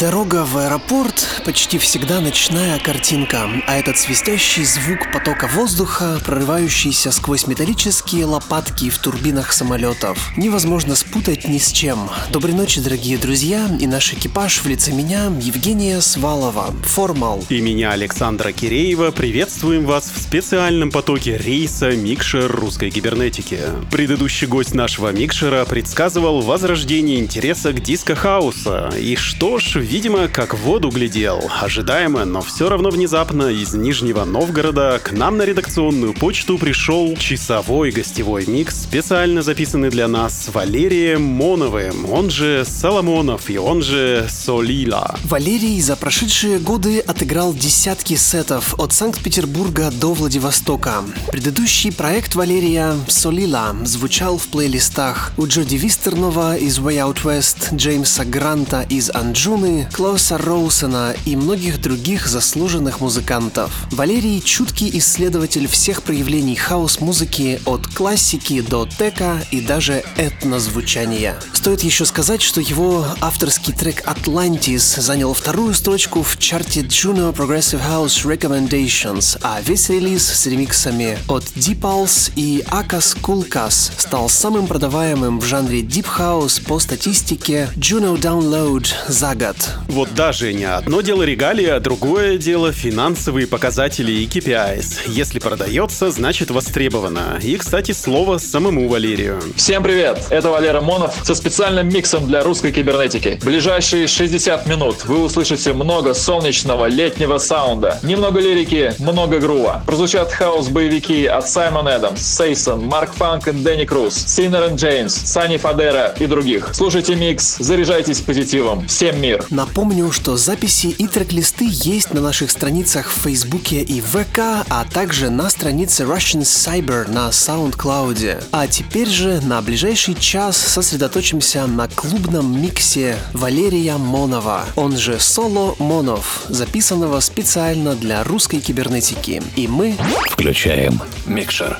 Дорога в аэропорт почти всегда ночная картинка, а этот свистящий звук потока воздуха, прорывающийся сквозь металлические лопатки в турбинах самолетов, невозможно спутать ни с чем. Доброй ночи, дорогие друзья, и наш экипаж в лице меня Евгения Свалова, Формал. И меня Александра Киреева приветствуем вас в специальном потоке рейса Микшер русской кибернетики. Предыдущий гость нашего Микшера предсказывал возрождение интереса к диско-хауса. И что ж, видимо, как в воду глядел. Ожидаемо, но все равно внезапно из Нижнего Новгорода к нам на редакционную почту пришел часовой гостевой микс, специально записанный для нас Валерием Моновым, он же Соломонов и он же Солила. Валерий за прошедшие годы отыграл десятки сетов от Санкт-Петербурга до Владивостока. Предыдущий проект Валерия «Солила» звучал в плейлистах у Джоди Вистернова из Way Out West, Джеймса Гранта из Анджуны, Клауса Роусона и многих других заслуженных музыкантов. Валерий – чуткий исследователь всех проявлений хаос-музыки от классики до тека и даже этнозвучания. Стоит еще сказать, что его авторский трек «Atlantis» занял вторую строчку в чарте Juno Progressive House Recommendations, а весь релиз с ремиксами от Deep Pulse и Akas Kulkas стал самым продаваемым в жанре Deep House по статистике Juno Download за год. Вот да, Женя, одно дело регалия, а другое дело финансовые показатели и KPIs. Если продается, значит востребовано. И, кстати, слово самому Валерию. Всем привет! Это Валера Монов со специальным миксом для русской кибернетики. В ближайшие 60 минут вы услышите много солнечного летнего саунда, немного лирики, много грува. Прозвучат хаос-боевики от Саймон Эдамс, Сейсон, Марк Фанк и Дэнни Круз, Синер и Джеймс, Сани Фадера и других. Слушайте микс, заряжайтесь позитивом. Всем мир! Напомню, что записи и трек-листы есть на наших страницах в Фейсбуке и ВК, а также на странице Russian Cyber на SoundCloud. А теперь же на ближайший час сосредоточимся на клубном миксе Валерия Монова, он же Соло Монов, записанного специально для русской кибернетики. И мы включаем микшер.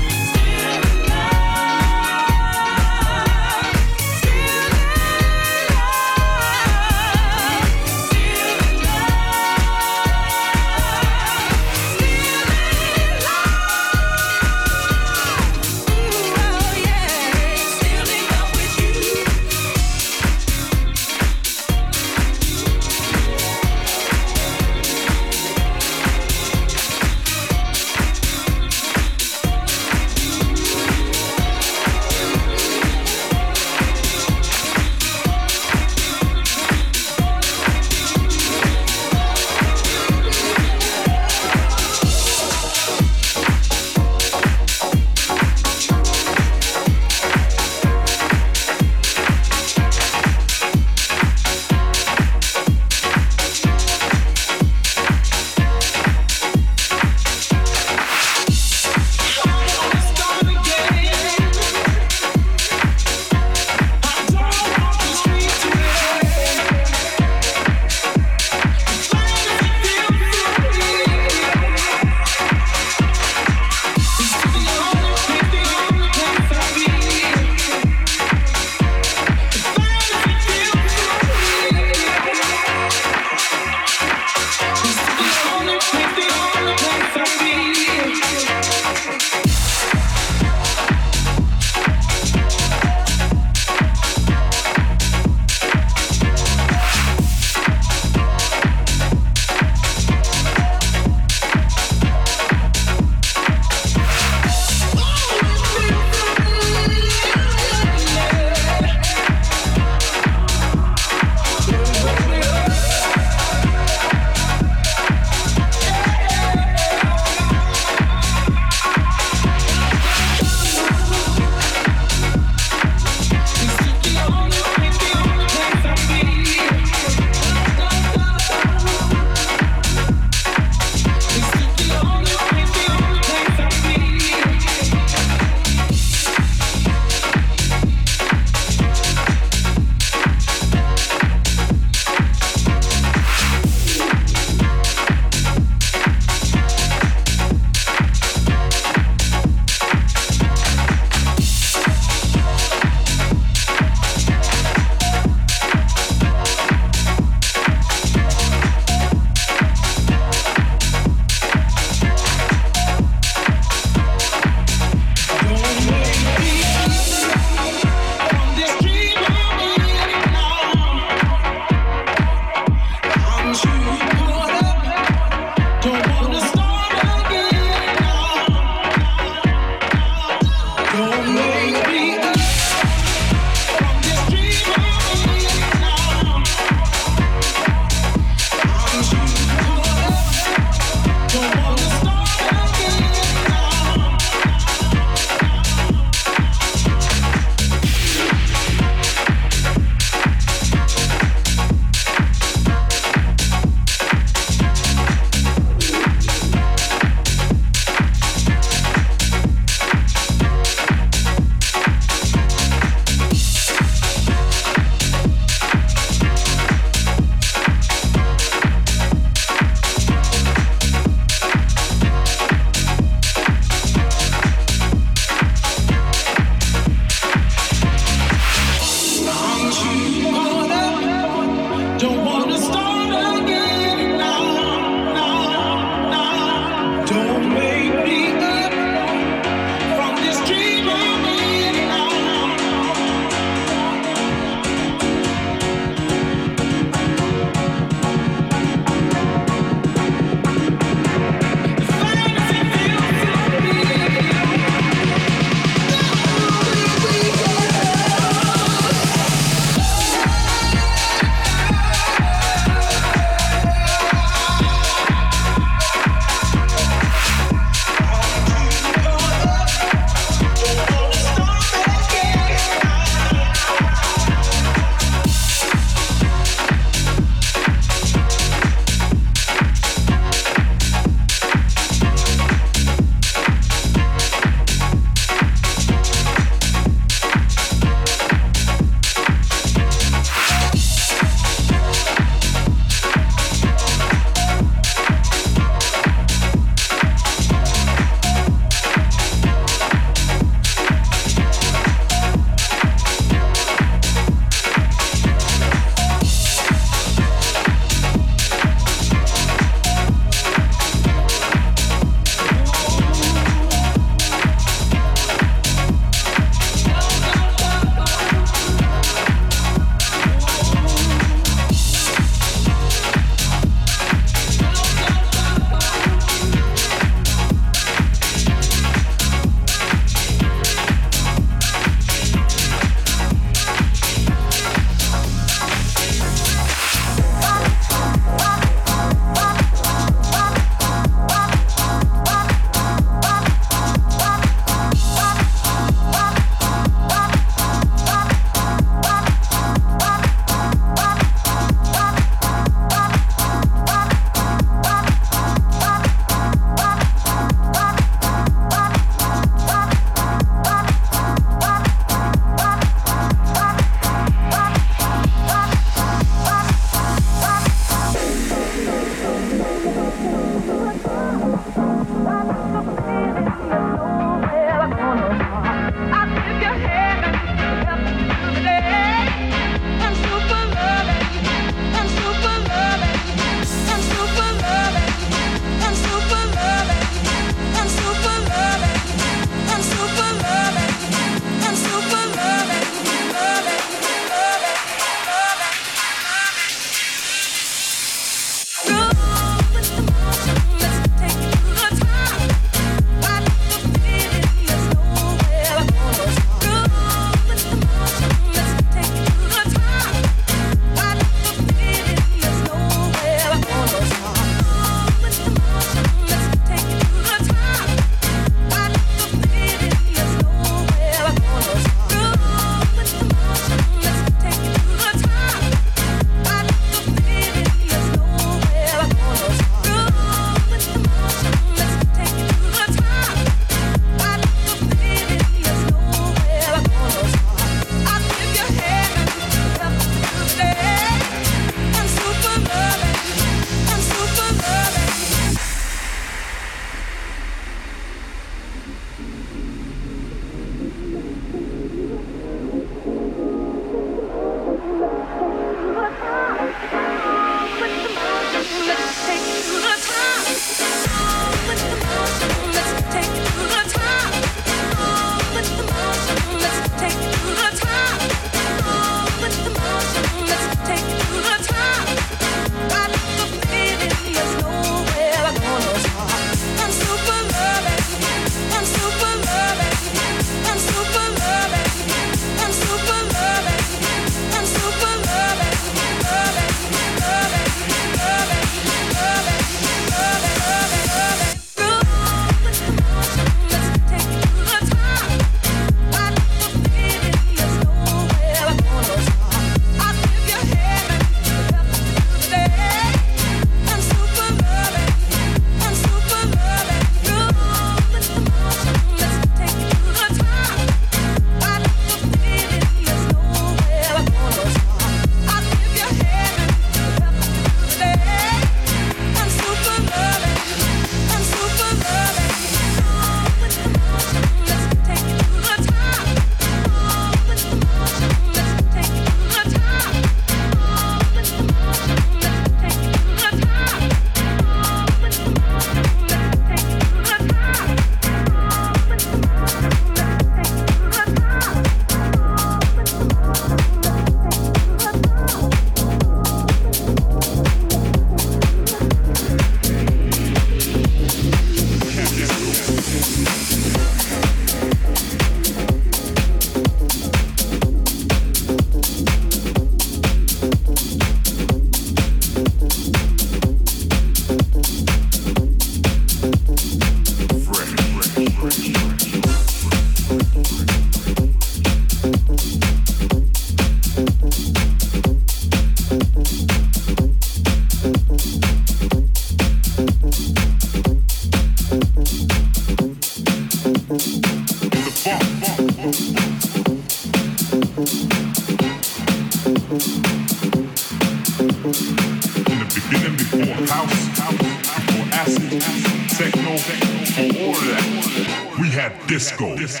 disco. disco.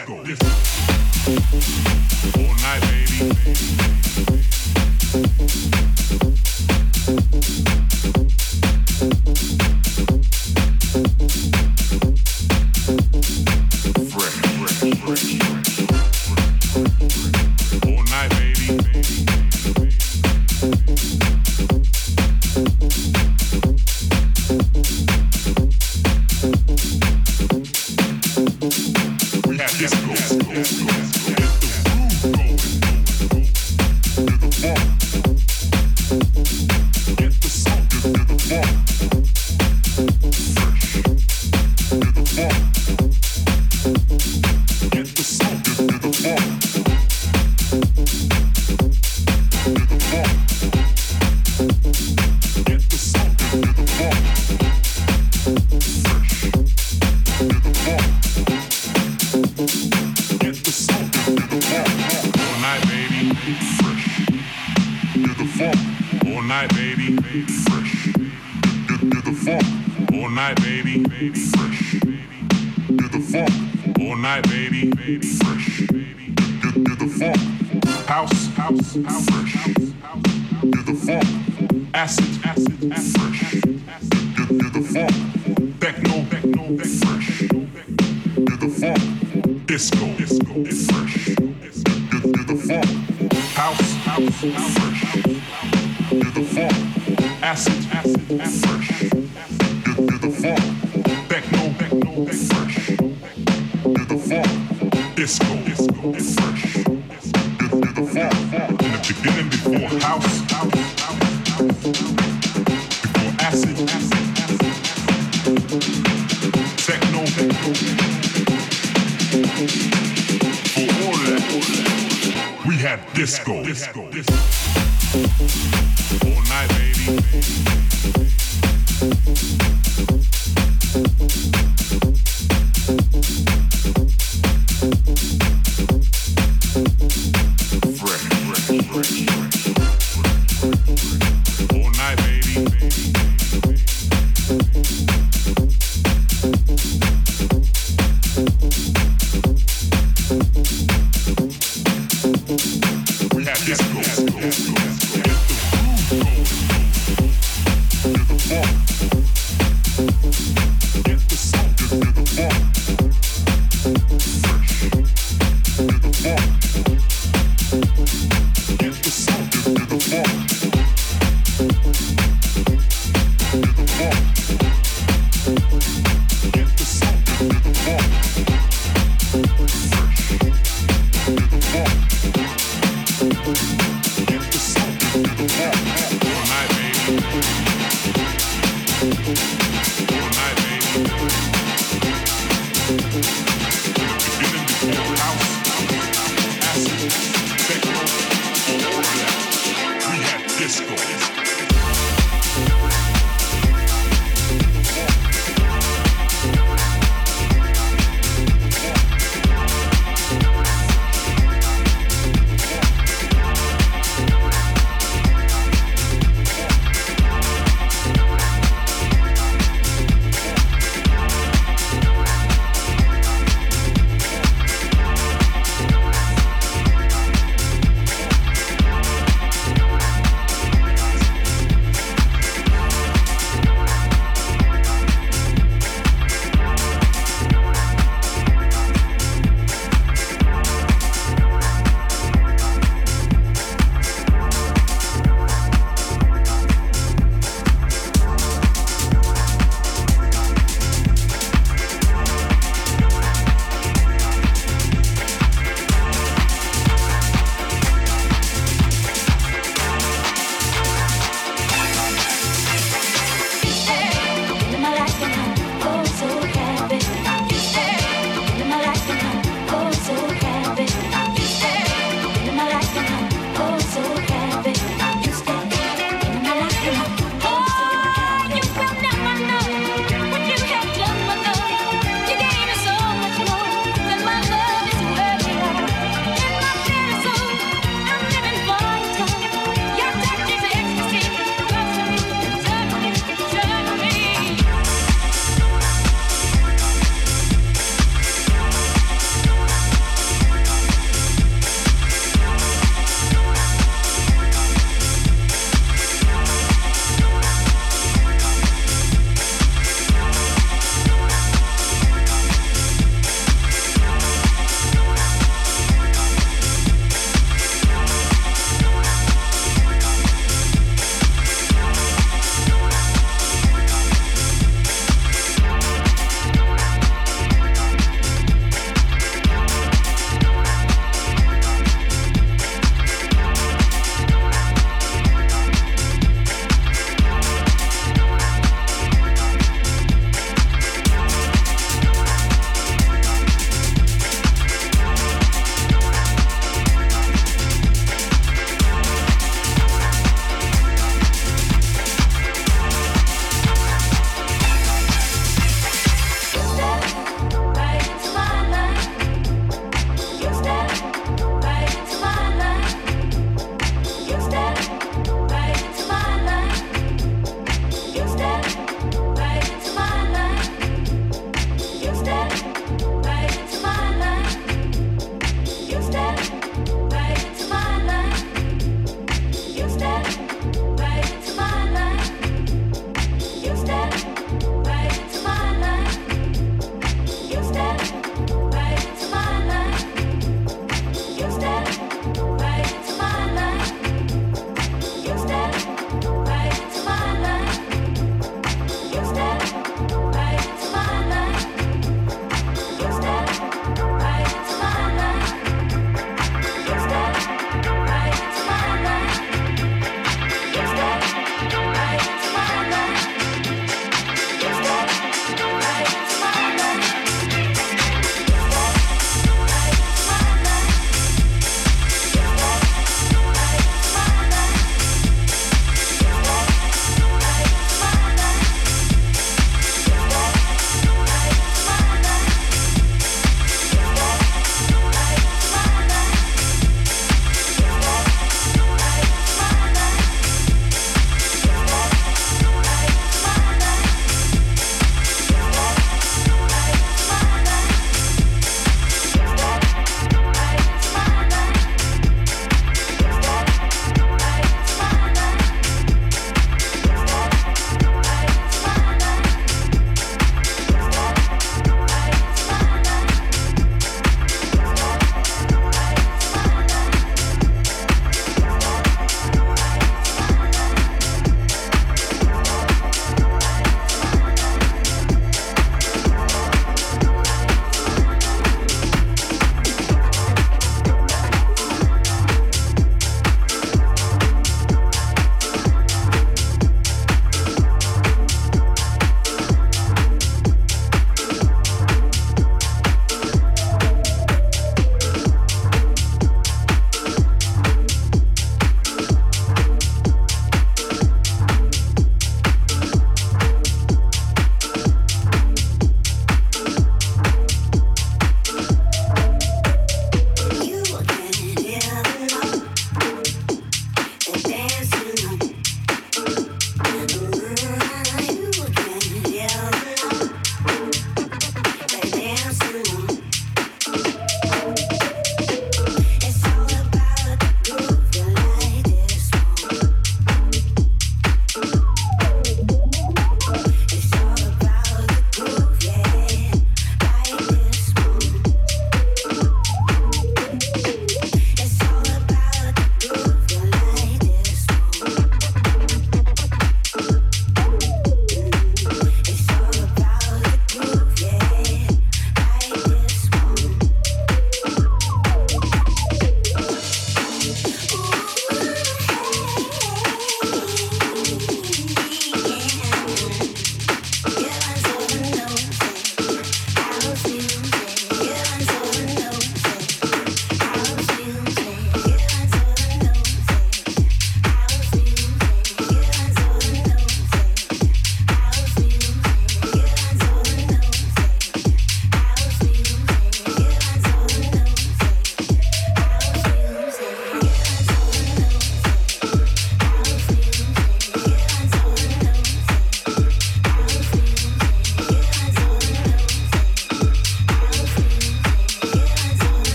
fresh. Do the funk, disco, disco, fresh. Do the funk, house, house, fresh. Do the funk, acid, acid, fresh.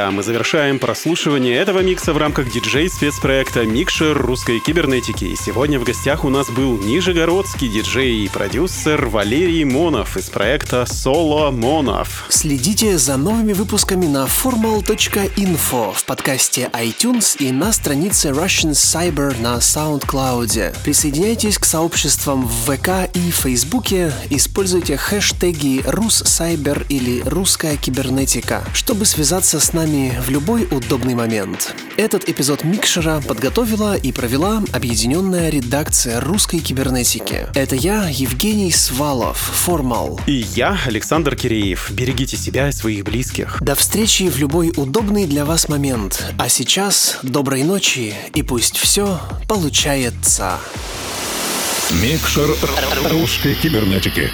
Друзья, мы завершаем прослушивание этого микса в рамках диджей-спецпроекта «Микшер русской кибернетики». И сегодня в гостях у нас был нижегородский диджей и продюсер Валерий Монов из проекта «Соло Монов». Следите за новыми выпусками на formal.info в подкасте iTunes и на странице Russian Cyber на SoundCloud. Присоединяйтесь к сообществам в ВК и Фейсбуке, используйте хэштеги «Руссайбер» или «Русская кибернетика», чтобы связаться с нами в любой удобный момент. Этот эпизод Микшера подготовила и провела объединенная редакция русской кибернетики. Это я, Евгений Свалов, Формал. И я, Александр Киреев. Берегите себя и своих близких. До встречи в любой удобный для вас момент. А сейчас доброй ночи и пусть все получается. Микшер русской кибернетики.